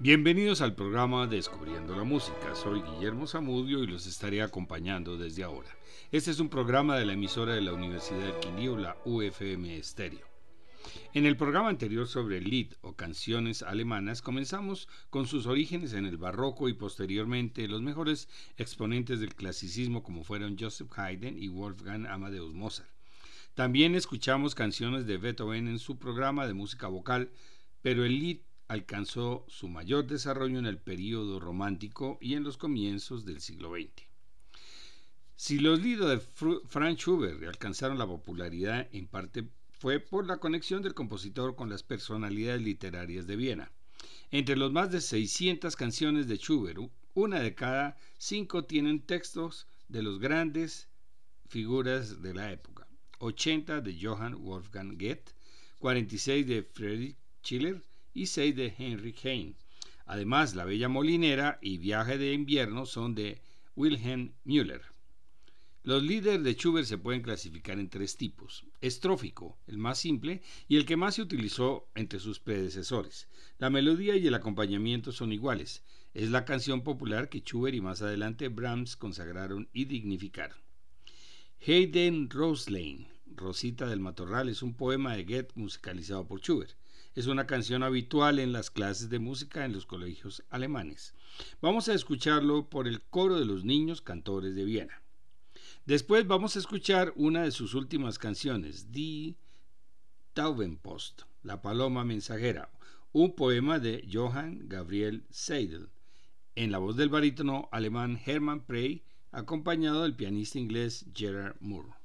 Bienvenidos al programa Descubriendo la Música. Soy Guillermo Zamudio y los estaré acompañando desde ahora. Este es un programa de la emisora de la Universidad del Quindío, la UFM Estéreo. En el programa anterior sobre Lied o canciones alemanas comenzamos con sus orígenes en el barroco y posteriormente los mejores exponentes del clasicismo como fueron Joseph Haydn y Wolfgang Amadeus Mozart. También escuchamos canciones de Beethoven en su programa de música vocal, pero el Lied alcanzó su mayor desarrollo en el período romántico y en los comienzos del siglo XX. Si los libros de Franz Schubert alcanzaron la popularidad, en parte fue por la conexión del compositor con las personalidades literarias de Viena. Entre los más de 600 canciones de Schubert, una de cada cinco tienen textos de los grandes figuras de la época. 80 de Johann Wolfgang Goethe, 46 de Friedrich Schiller, y 6 de Henry Heine. Además, La Bella Molinera y Viaje de Invierno son de Wilhelm Müller. Los líderes de Schubert se pueden clasificar en tres tipos. Estrófico, el más simple y el que más se utilizó entre sus predecesores. La melodía y el acompañamiento son iguales. Es la canción popular que Schubert y más adelante Brahms consagraron y dignificaron. Hayden Roslane, Rosita del Matorral, es un poema de Goethe musicalizado por Schubert. Es una canción habitual en las clases de música en los colegios alemanes. Vamos a escucharlo por el coro de los niños cantores de Viena. Después vamos a escuchar una de sus últimas canciones, Die Taubenpost, La Paloma Mensajera, un poema de Johann Gabriel Seidel, en la voz del barítono alemán Hermann Prey, acompañado del pianista inglés Gerard Moore.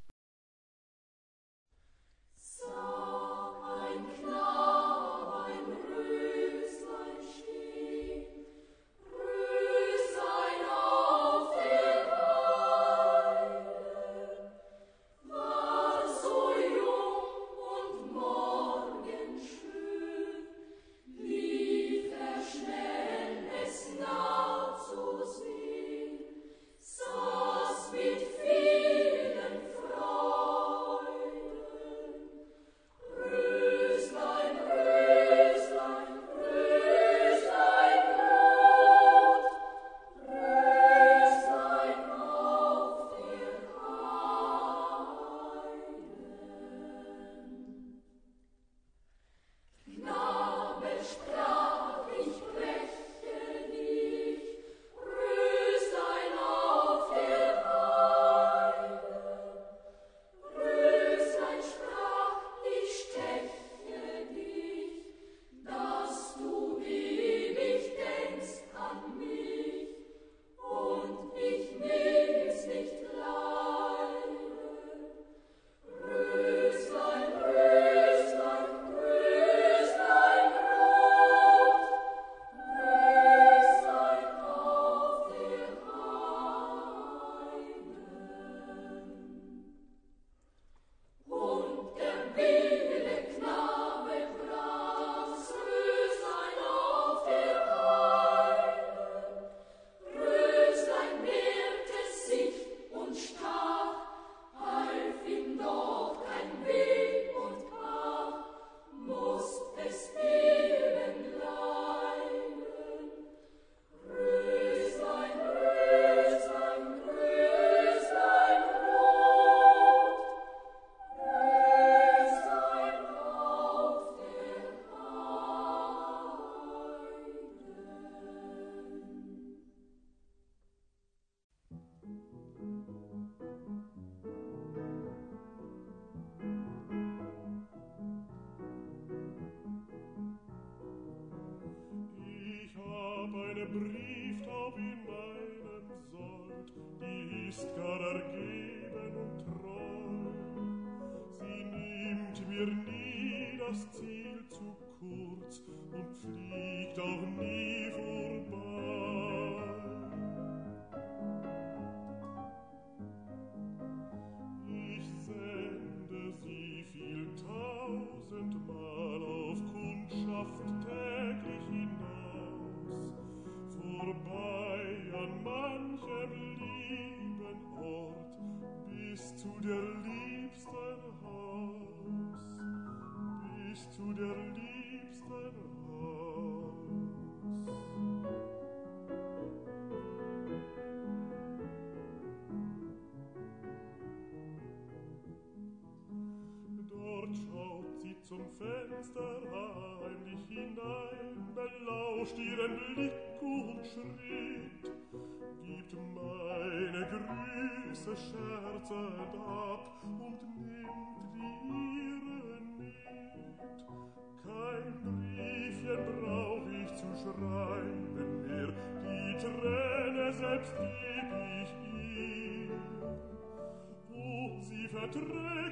tre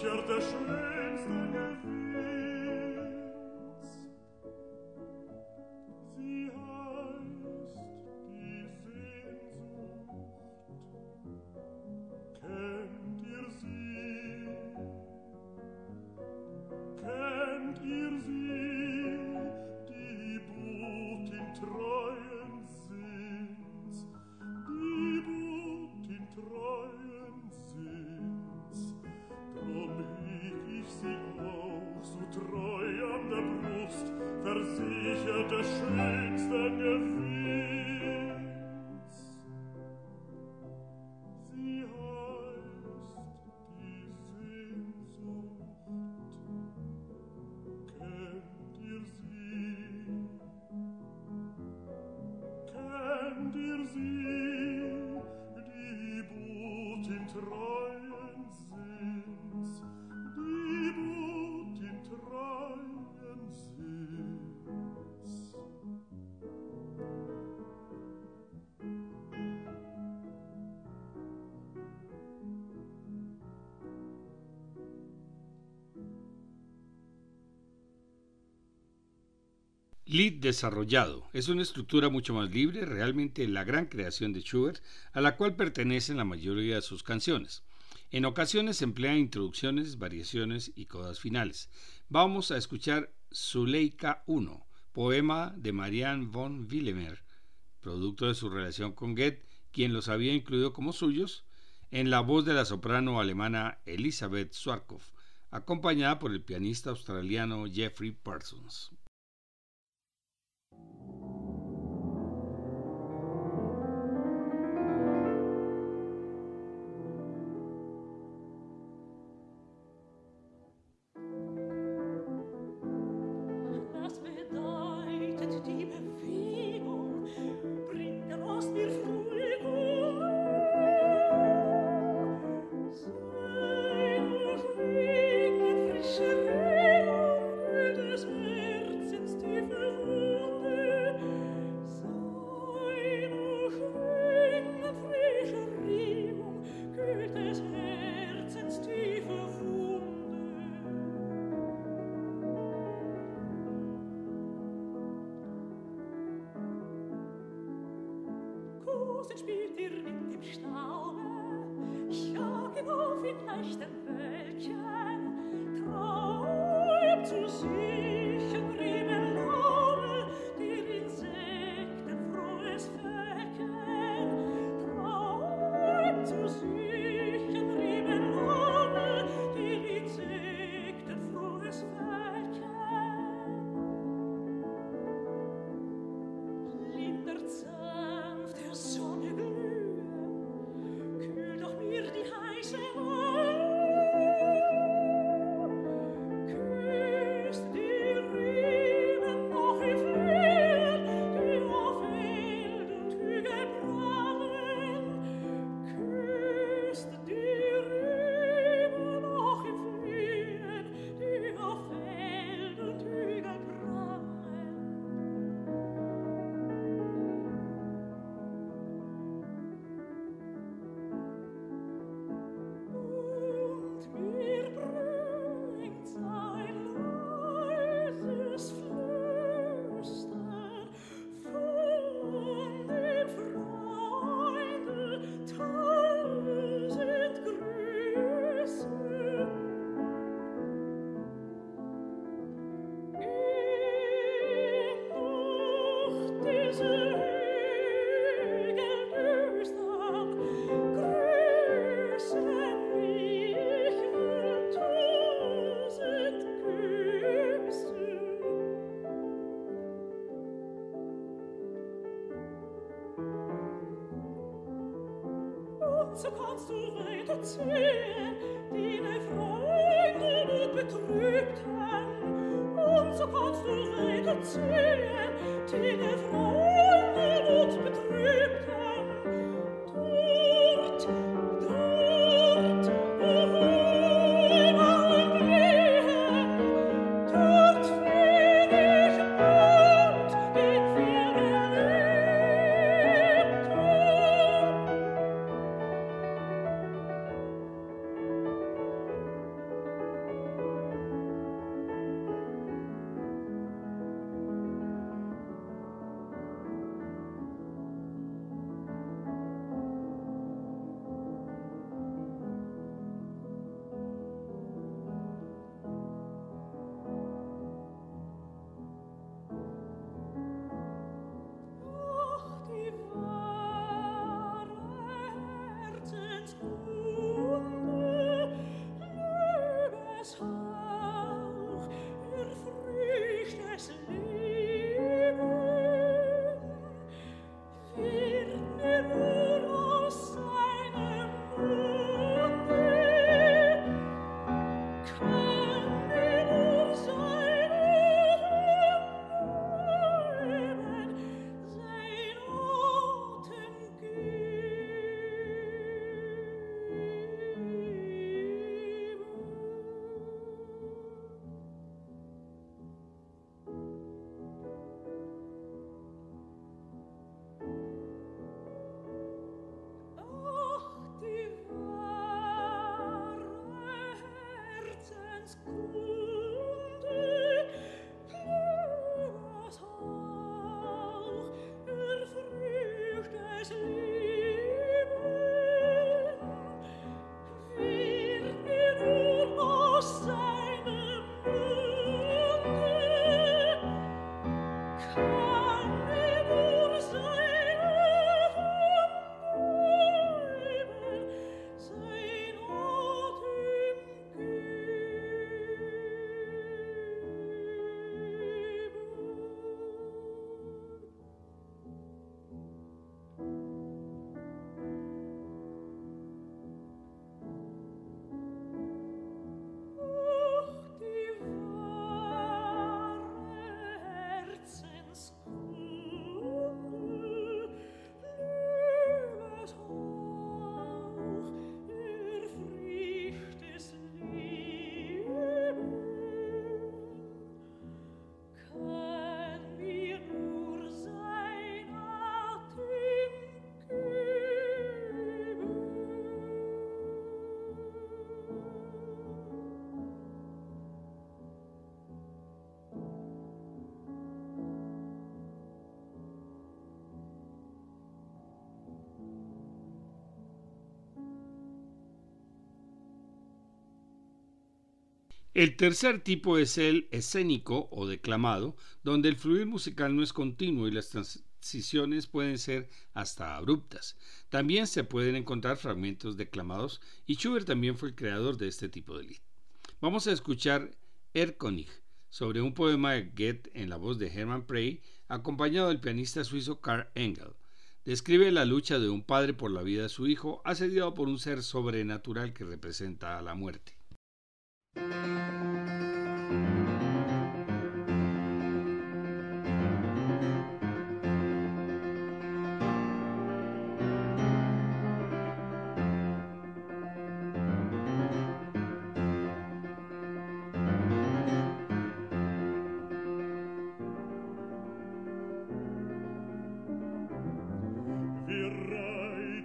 certe chose Lead desarrollado es una estructura mucho más libre, realmente la gran creación de Schubert, a la cual pertenecen la mayoría de sus canciones. En ocasiones emplea introducciones, variaciones y codas finales. Vamos a escuchar Zuleika 1, poema de Marianne von Willemer, producto de su relación con Goethe, quien los había incluido como suyos, en la voz de la soprano alemana Elisabeth Schwarkopf, acompañada por el pianista australiano Jeffrey Parsons. gepleştim so kannst du weiterziehen, deine Freunde wird betrübten. Und so kannst du weiterziehen, deine Freunde El tercer tipo es el escénico o declamado, donde el fluir musical no es continuo y las transiciones pueden ser hasta abruptas. También se pueden encontrar fragmentos declamados y Schubert también fue el creador de este tipo de lied. Vamos a escuchar Erkönig sobre un poema de Goethe en la voz de Hermann Prey, acompañado del pianista suizo Karl Engel. Describe la lucha de un padre por la vida de su hijo, asediado por un ser sobrenatural que representa a la muerte.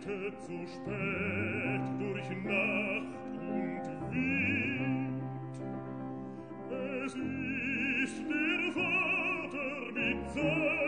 heute zu spät durch Nacht und Wind. Es ist der Vater mit seinem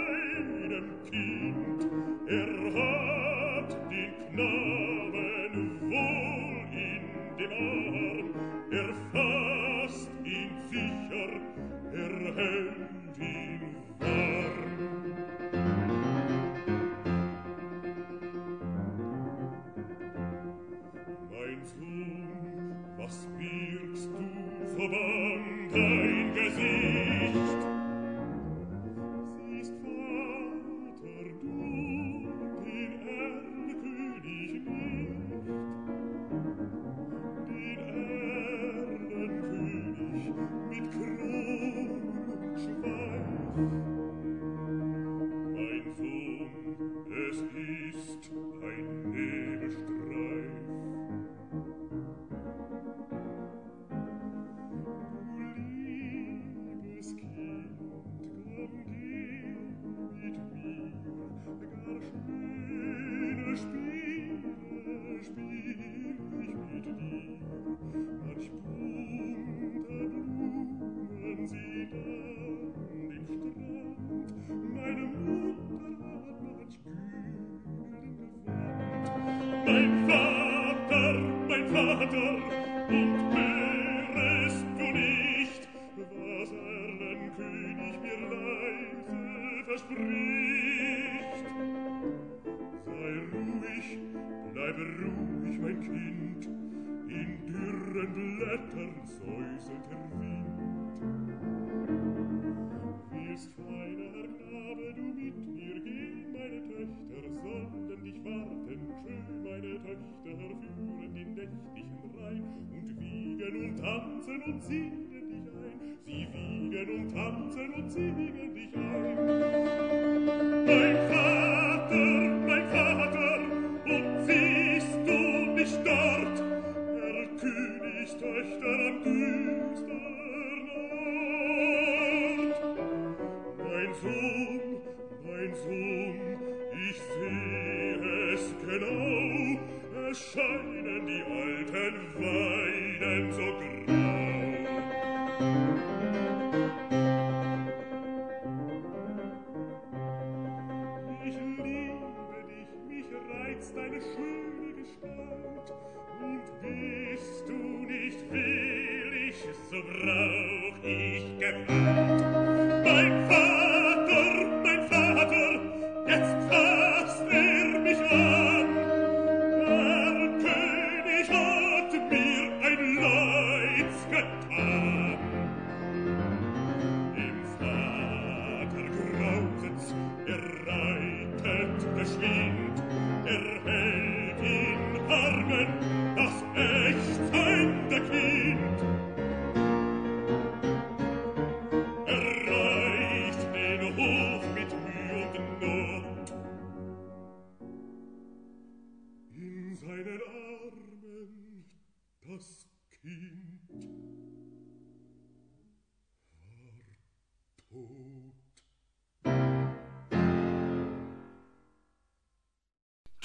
und singen dich ein, sie wiegen und tanzen und singen dich ein.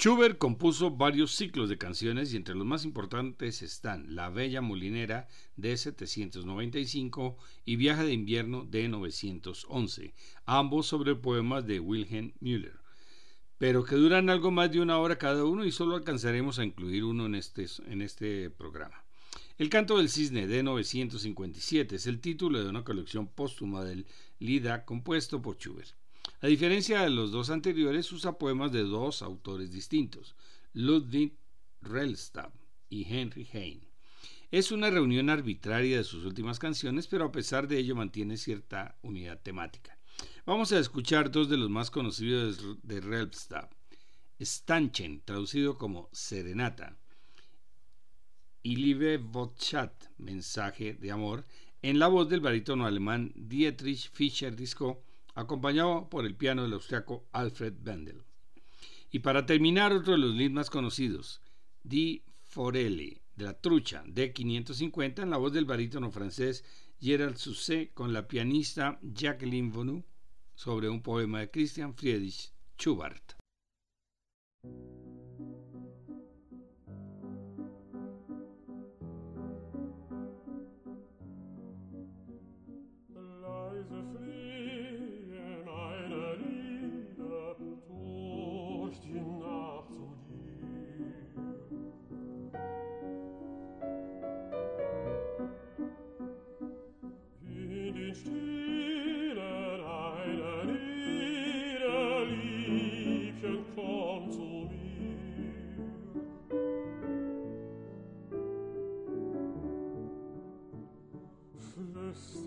Schubert compuso varios ciclos de canciones y entre los más importantes están La Bella Molinera de 795 y Viaje de Invierno de 911, ambos sobre poemas de Wilhelm Müller, pero que duran algo más de una hora cada uno y solo alcanzaremos a incluir uno en este, en este programa. El canto del cisne de 957 es el título de una colección póstuma del Lida compuesto por Schubert. A diferencia de los dos anteriores, usa poemas de dos autores distintos, Ludwig Rellstab y Henry Heine. Es una reunión arbitraria de sus últimas canciones, pero a pesar de ello mantiene cierta unidad temática. Vamos a escuchar dos de los más conocidos de Rellstab. Stanchen, traducido como Serenata, y Liebe Botschaft, mensaje de amor, en la voz del barítono alemán Dietrich Fischer-Disco, acompañado por el piano del austriaco Alfred Bendel. Y para terminar, otro de los leads más conocidos, Di Forelli, de la trucha, de 550, en la voz del barítono francés Gerald Sousset con la pianista Jacqueline Vonu sobre un poema de Christian Friedrich Schubert.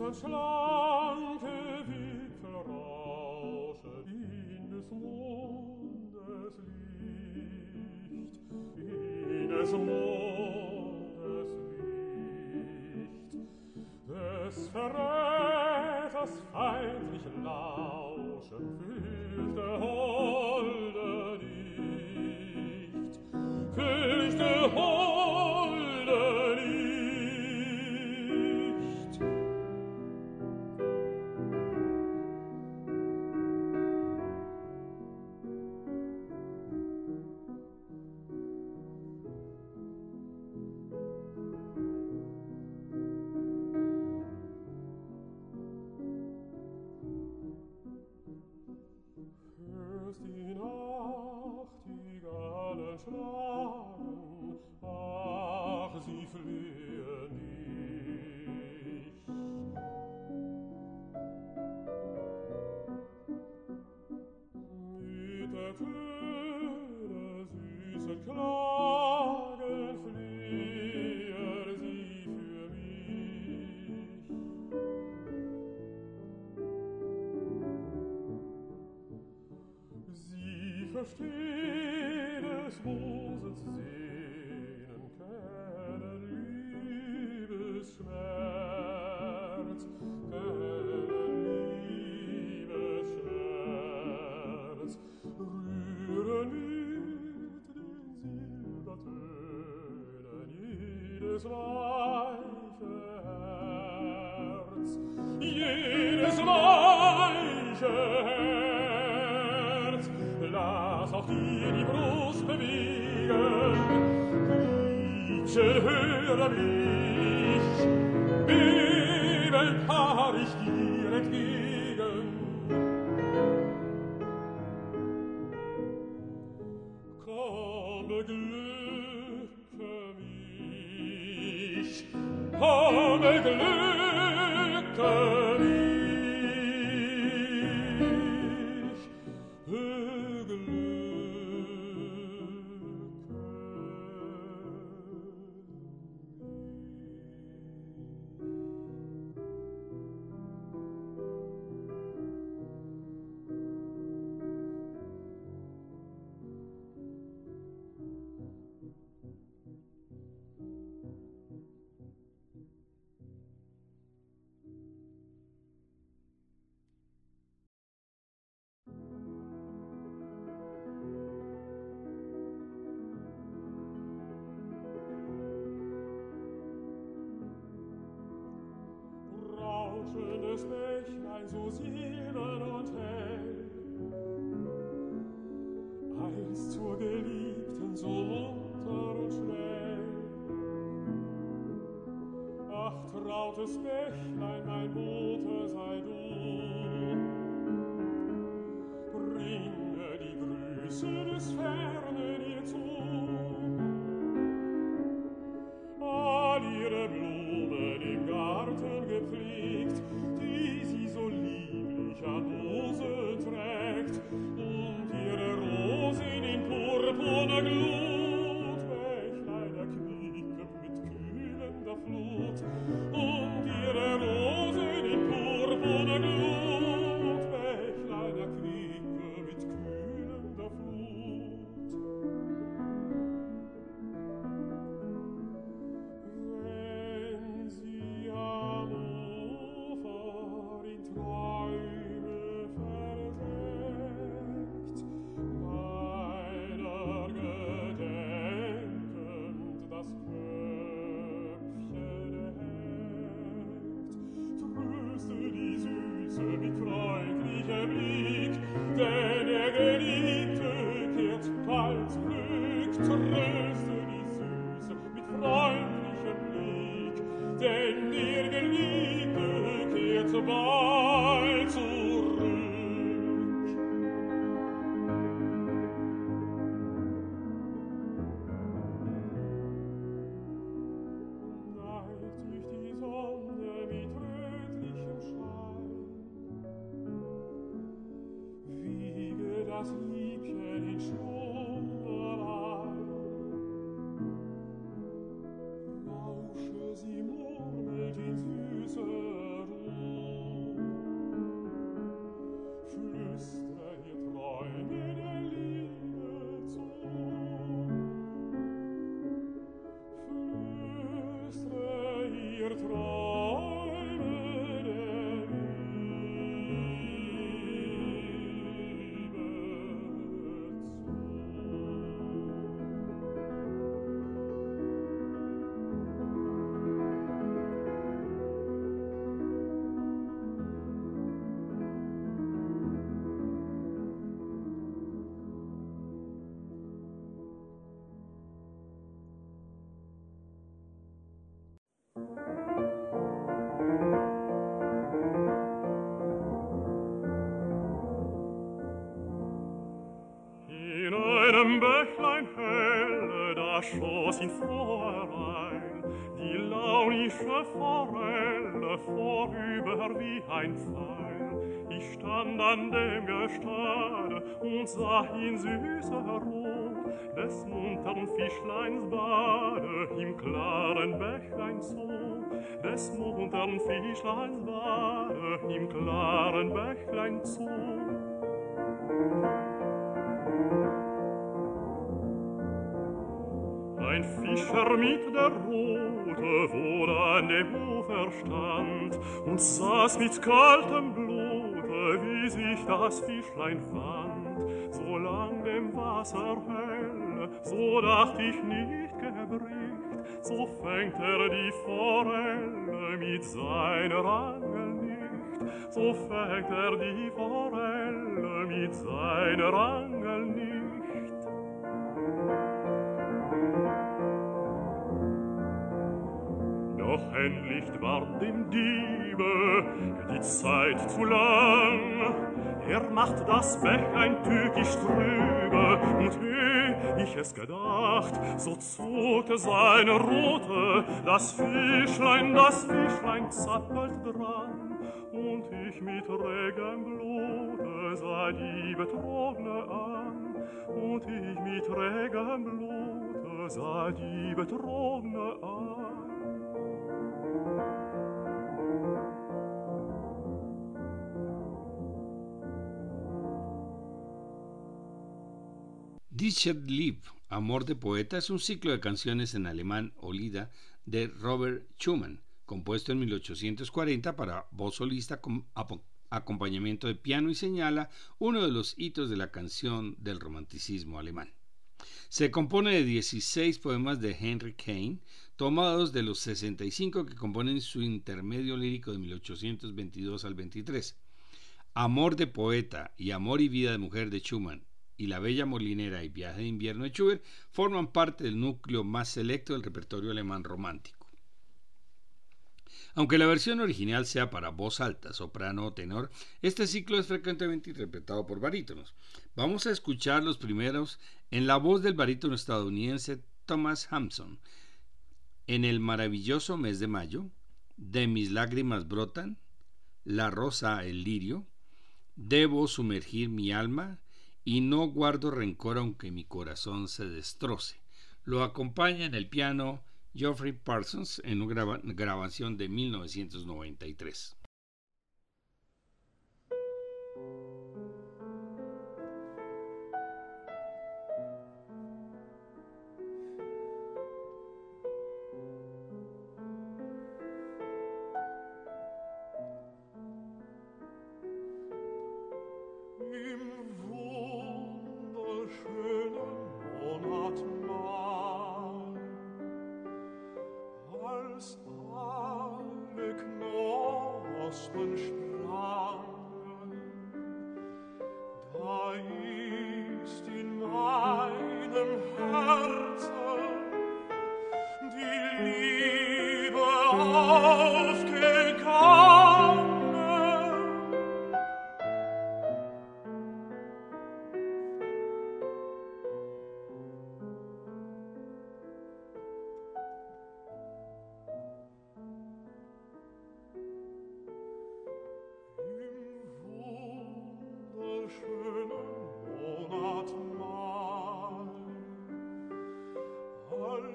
das schlanke Wipfelrausche in des Mondes Licht, in des Mondes Licht, des Verräters feindlich lauschen fühlte Hohen, versteh des Moses Sehnen kennen Liebesschmerz, kennen Liebesschmerz, rühre nicht den Silbertönen jedes weiche Herz, jedes weiche Herz, bewegen ich höre mich. Beben fahr ich dir entgegen komm glücke mich komm glücke vorüber wie ein Pfeil. Ich stand an dem Gestade und sah in süßer Ruhe des muntern Fischleins Bade im klaren Bächlein zu. Des muntern Fischleins Bade im klaren Bächlein zu. ein Fischer mit der Rute, wo an dem Ufer stand und saß mit kaltem Blute, wie sich das Fischlein fand. So lang dem Wasser hell, so dacht ich nicht gebricht, so fängt er die Forelle mit seiner Angel nicht, so fängt er die Forelle mit seiner Angel nicht. Doch endlich ward dem Diebe die Zeit zu lang. Er macht das Bächlein tückisch trübe, und eh ich es gedacht, so zog seine Rute, das Fischlein, das Fischlein zappelt dran, und ich mit regem Blute sah die Betrogene an, und ich mit regem Blute sah die Betrogene an. Dichtet Lieb, Amor de Poeta, es un ciclo de canciones en alemán Olida de Robert Schumann, compuesto en 1840 para voz solista con acompañamiento de piano y señala uno de los hitos de la canción del romanticismo alemán. Se compone de 16 poemas de Henry Kane, tomados de los 65 que componen su intermedio lírico de 1822 al 23. Amor de poeta y Amor y vida de mujer de Schumann y La Bella Molinera y Viaje de Invierno de Schubert forman parte del núcleo más selecto del repertorio alemán romántico. Aunque la versión original sea para voz alta, soprano o tenor, este ciclo es frecuentemente interpretado por barítonos. Vamos a escuchar los primeros en la voz del barítono estadounidense Thomas Hampson. En el maravilloso mes de mayo, De mis lágrimas brotan, La rosa, el lirio, Debo sumergir mi alma, y no guardo rencor aunque mi corazón se destroce. Lo acompaña en el piano Geoffrey Parsons en una grabación de 1993.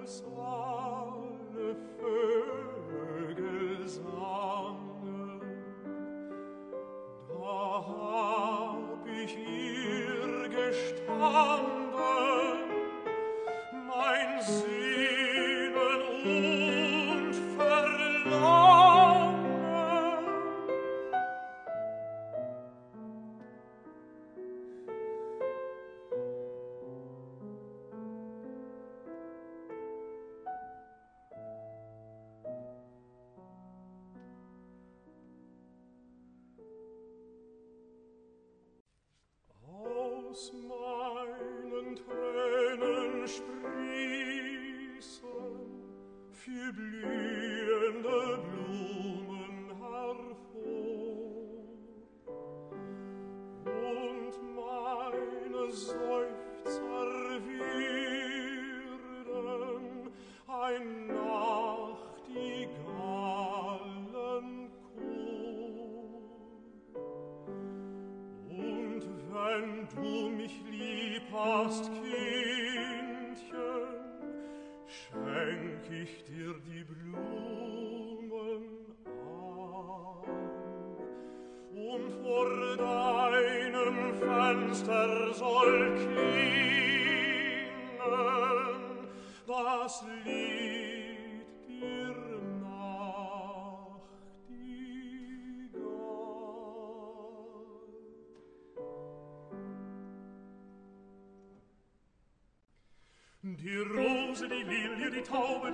soir.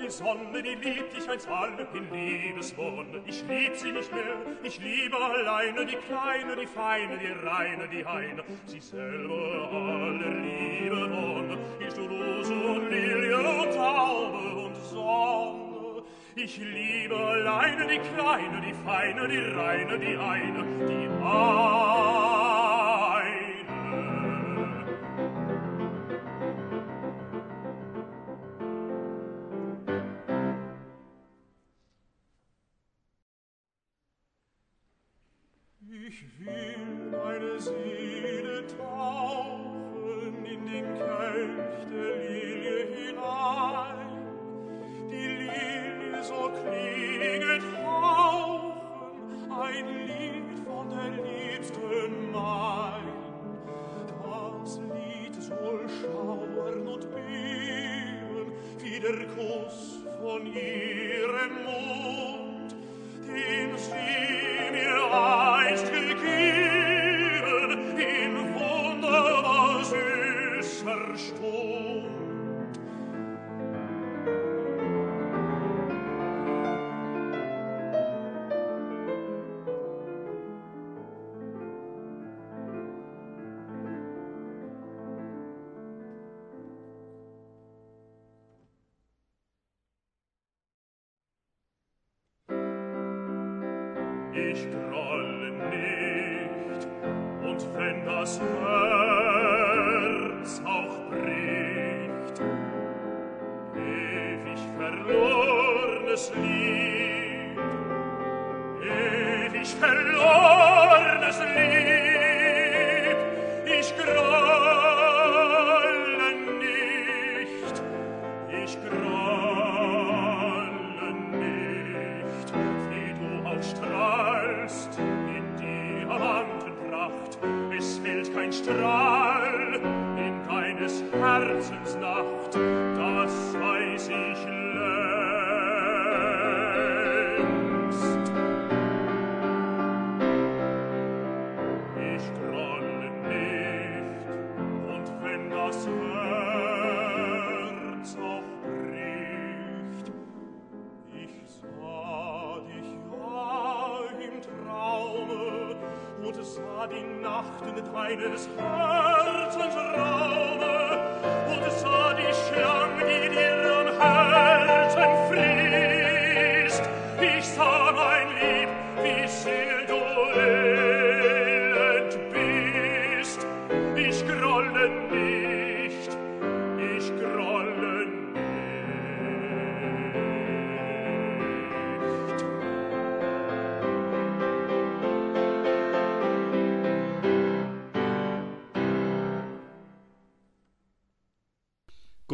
die Sonne, die liebt ich als alle in Liebeswonne. Ich lieb sie nicht mehr, ich liebe alleine die Kleine, die Feine, die Reine, die Heine, sie selber alle Liebe wonne. Ist Rose und Lilie und Taube und Sonne. Ich liebe alleine die Kleine, die Feine, die Reine, die Eine, die Heine. kein Strahl in deines Herzens Nacht, das weiß ich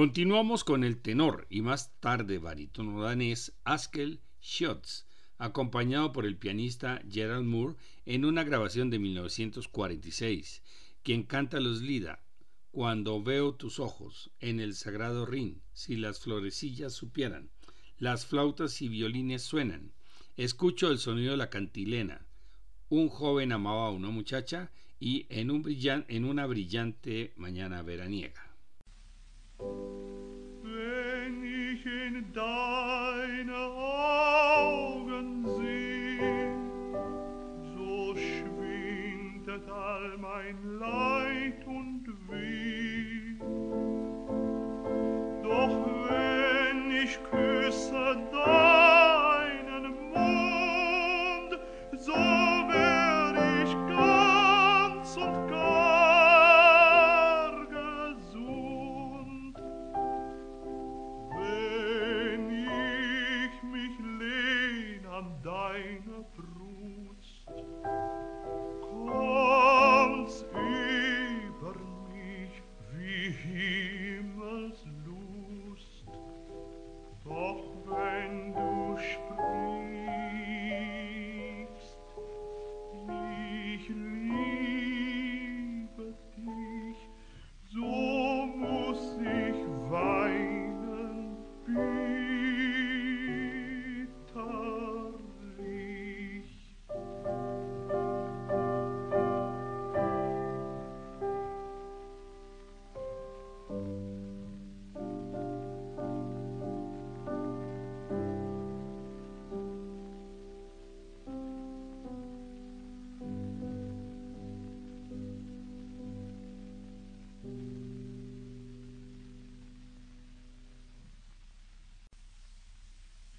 Continuamos con el tenor y más tarde barítono danés Askel Schütz, acompañado por el pianista Gerald Moore en una grabación de 1946, quien canta los Lida, Cuando veo tus ojos, en el sagrado Rin, si las florecillas supieran, las flautas y violines suenan, escucho el sonido de la cantilena, un joven amaba a una muchacha y en, una brillante mañana veraniega. Wenn ich in deine Augen seh, so schwindet all mein Leid und Weh. Doch wenn ich küsse deinen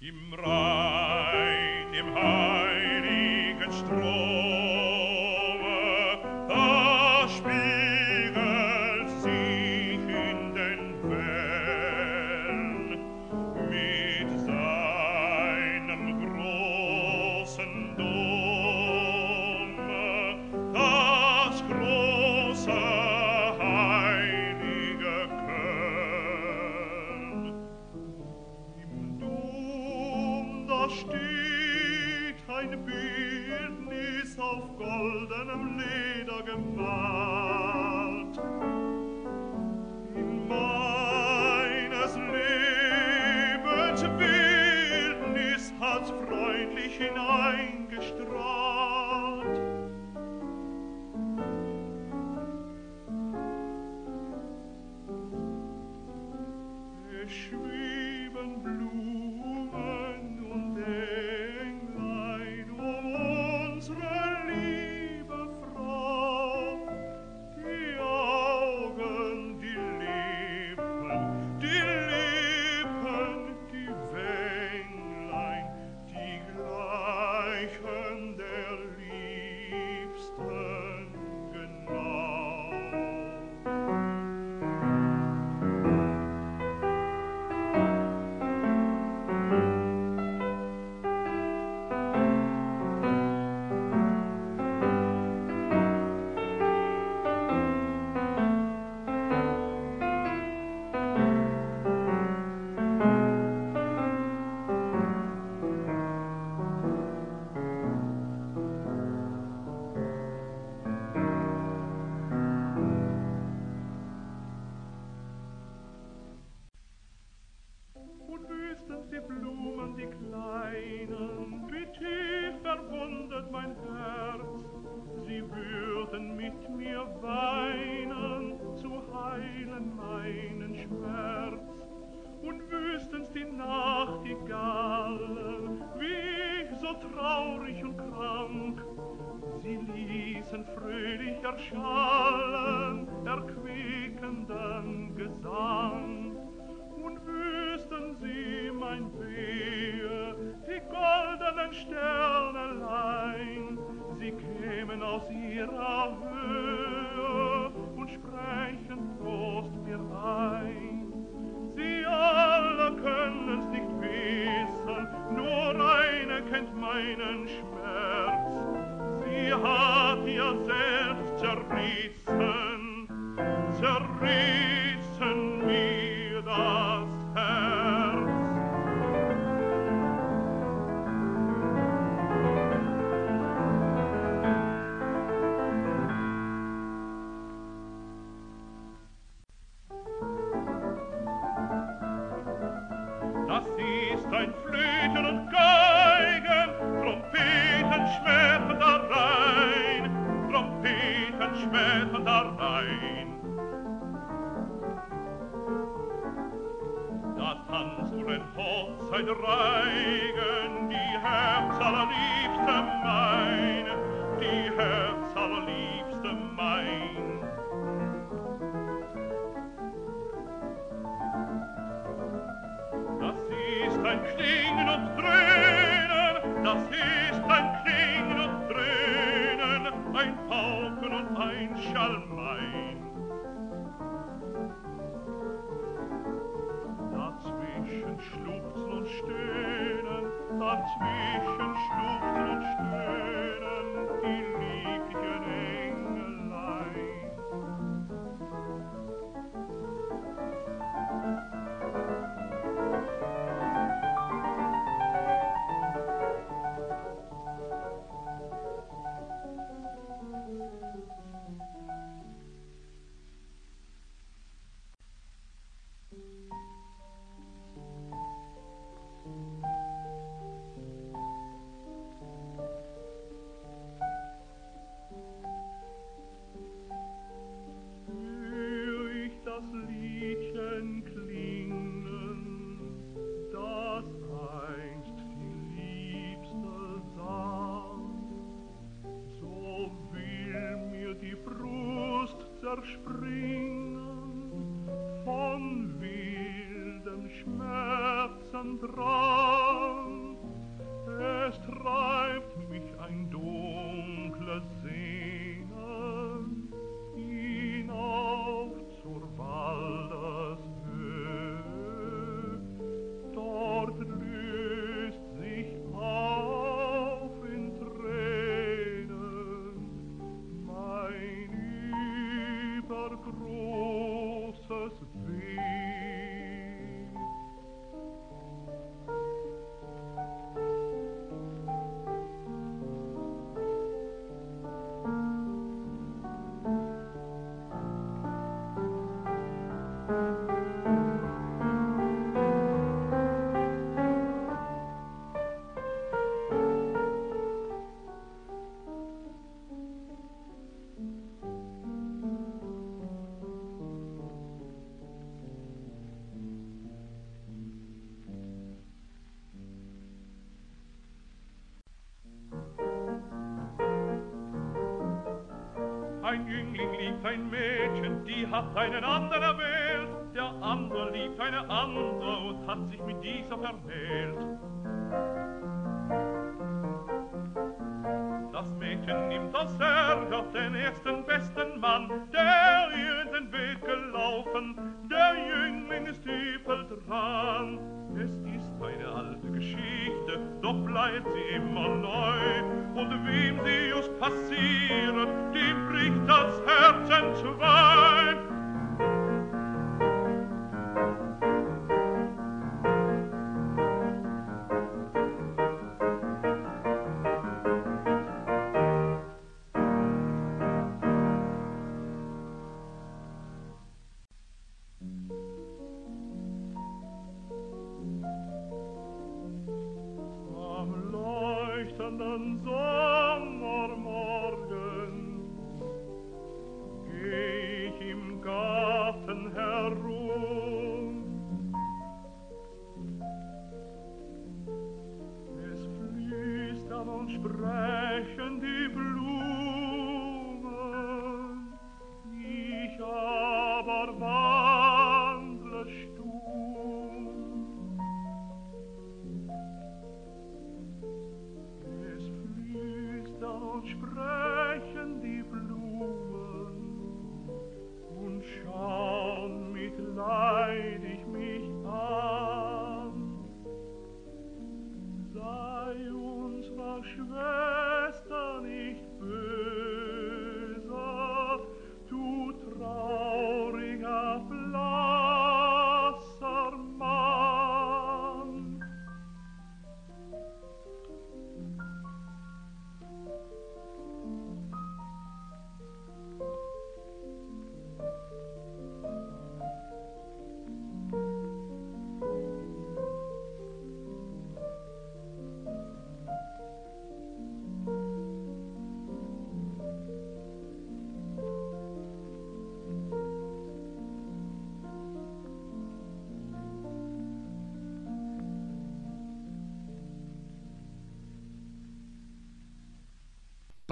Im freundlich hineingestrahlt. And Schmerz. Jüngling liebt ein Mädchen, die hat einen anderen erwählt. Der andere liebt eine andere und hat sich mit dieser vermählt. Das Mädchen nimmt aus Ärger den ersten besten Mann, der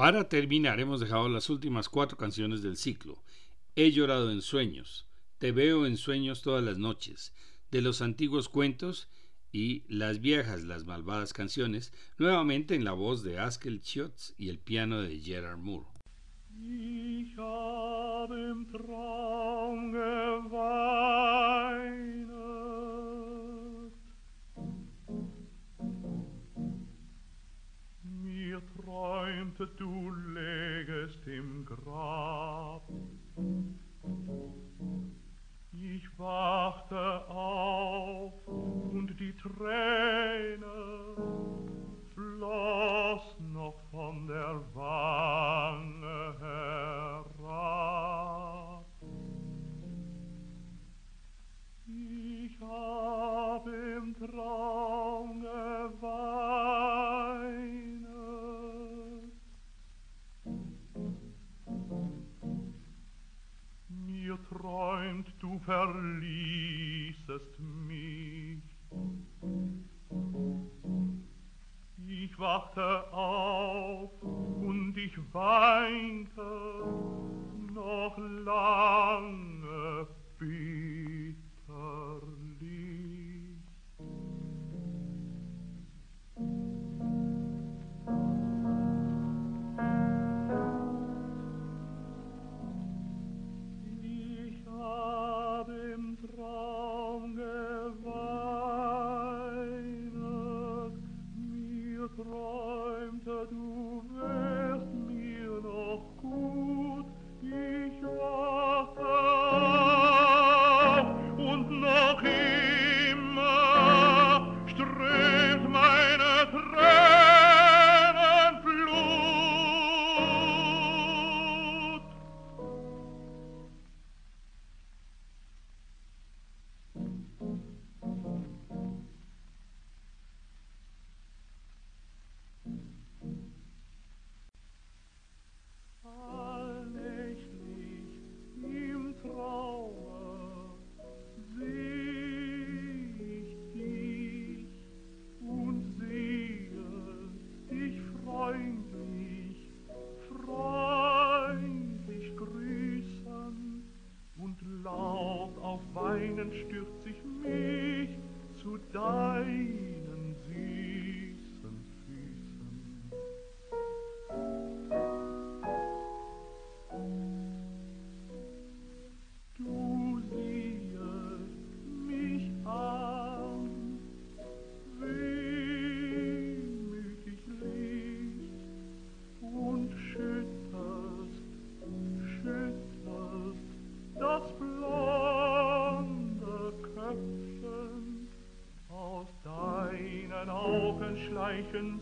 Para terminar, hemos dejado las últimas cuatro canciones del ciclo. He llorado en sueños, Te veo en sueños todas las noches, de los antiguos cuentos y Las viejas, las malvadas canciones, nuevamente en la voz de Askel Schutz y el piano de Gerard Moore. Träumte, du lägest im Grab. Ich wachte auf und die Träne floss noch von der Wange herab. Ich hab im Traum geweint, geträumt, du verließest mich. Ich wachte auf und ich weinte noch lange bitterlich. Zeichen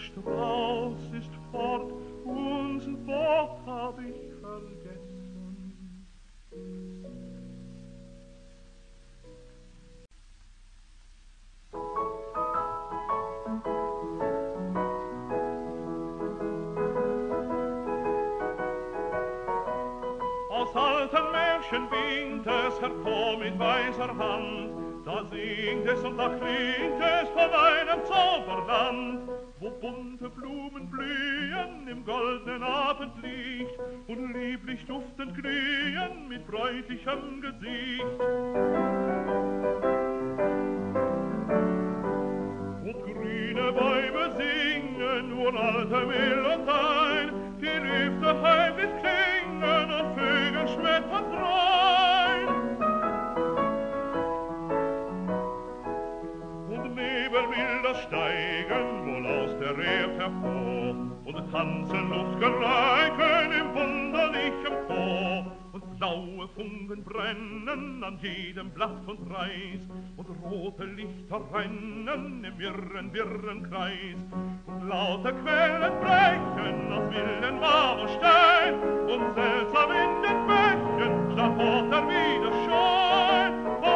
Strauß ist fort und Wort hab ich vergessen. Aus alten Märchen winkt es hervor mit weißer Hand, da singt es und da klingt es von einem Zauberland, goldenen Abendlicht und lieblich duftend glühen mit bräutlichem Gesicht. Und grüne Bäume singen nur alte Melodien, die Lüfte heimlich klingen und Vögel schmettern drein. Und Nebelbilder steigen wohl aus der Erde hervor und tanzen Luftgereiken im wunderlichen Chor. Und blaue Funken brennen an jedem Blatt und Preis, und rote Lichter rennen im wirren, wirren Kreis. Und laute Quellen brechen aus Willen, Marmorstein. und Stein, seltsam in den Bächen statt Water wieder Schein.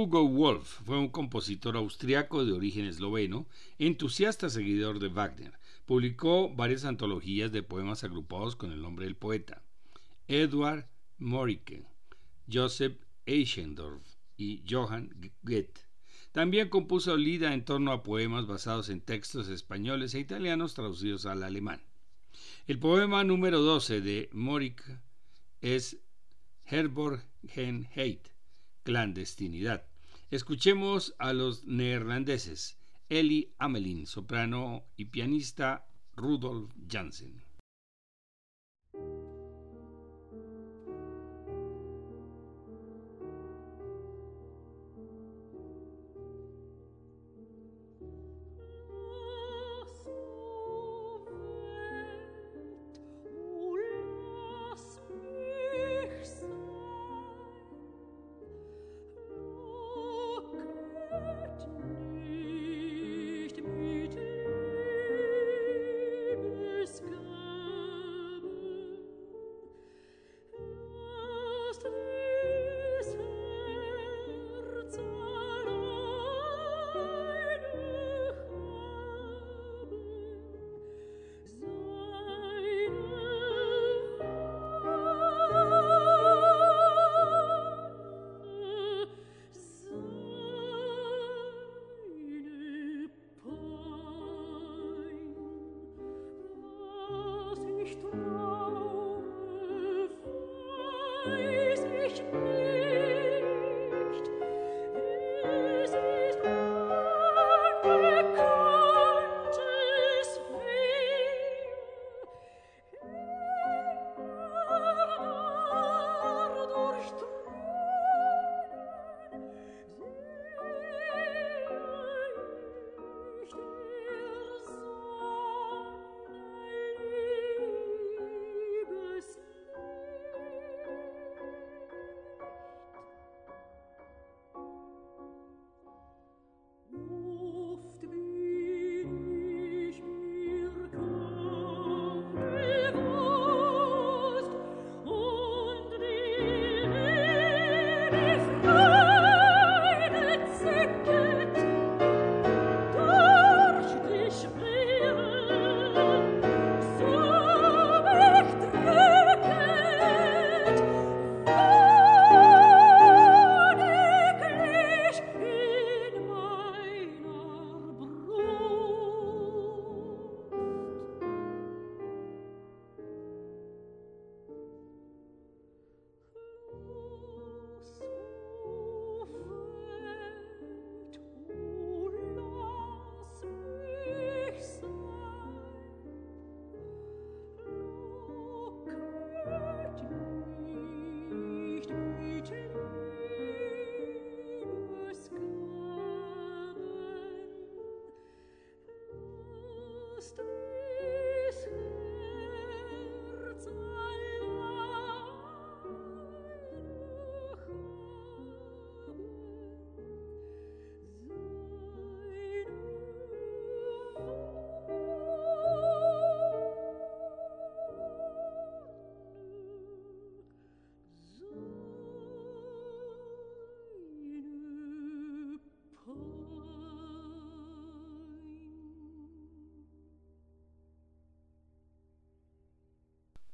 Hugo Wolf fue un compositor austriaco de origen esloveno, entusiasta seguidor de Wagner. Publicó varias antologías de poemas agrupados con el nombre del poeta. Edward Morike, Joseph Eichendorff y Johann Goethe. También compuso lida en torno a poemas basados en textos españoles e italianos traducidos al alemán. El poema número 12 de Morike es Herborgenheit clandestinidad. Escuchemos a los neerlandeses, Eli Amelin, soprano y pianista Rudolf Jansen.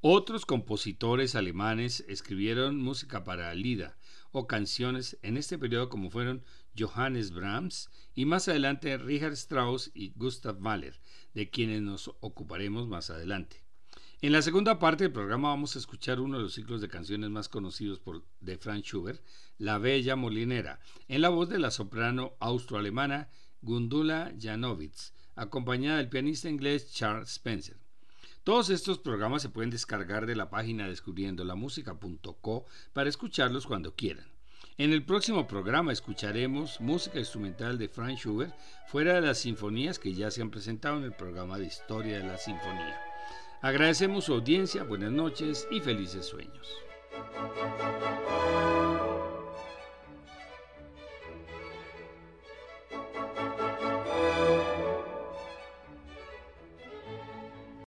Otros compositores alemanes escribieron música para Lida o canciones en este periodo como fueron Johannes Brahms y más adelante Richard Strauss y Gustav Mahler, de quienes nos ocuparemos más adelante. En la segunda parte del programa vamos a escuchar uno de los ciclos de canciones más conocidos de Franz Schubert, La Bella Molinera, en la voz de la soprano austroalemana Gundula Janowitz, acompañada del pianista inglés Charles Spencer. Todos estos programas se pueden descargar de la página descubriendolamusica.co para escucharlos cuando quieran. En el próximo programa escucharemos música instrumental de Franz Schubert fuera de las sinfonías que ya se han presentado en el programa de Historia de la Sinfonía. Agradecemos su audiencia, buenas noches y felices sueños.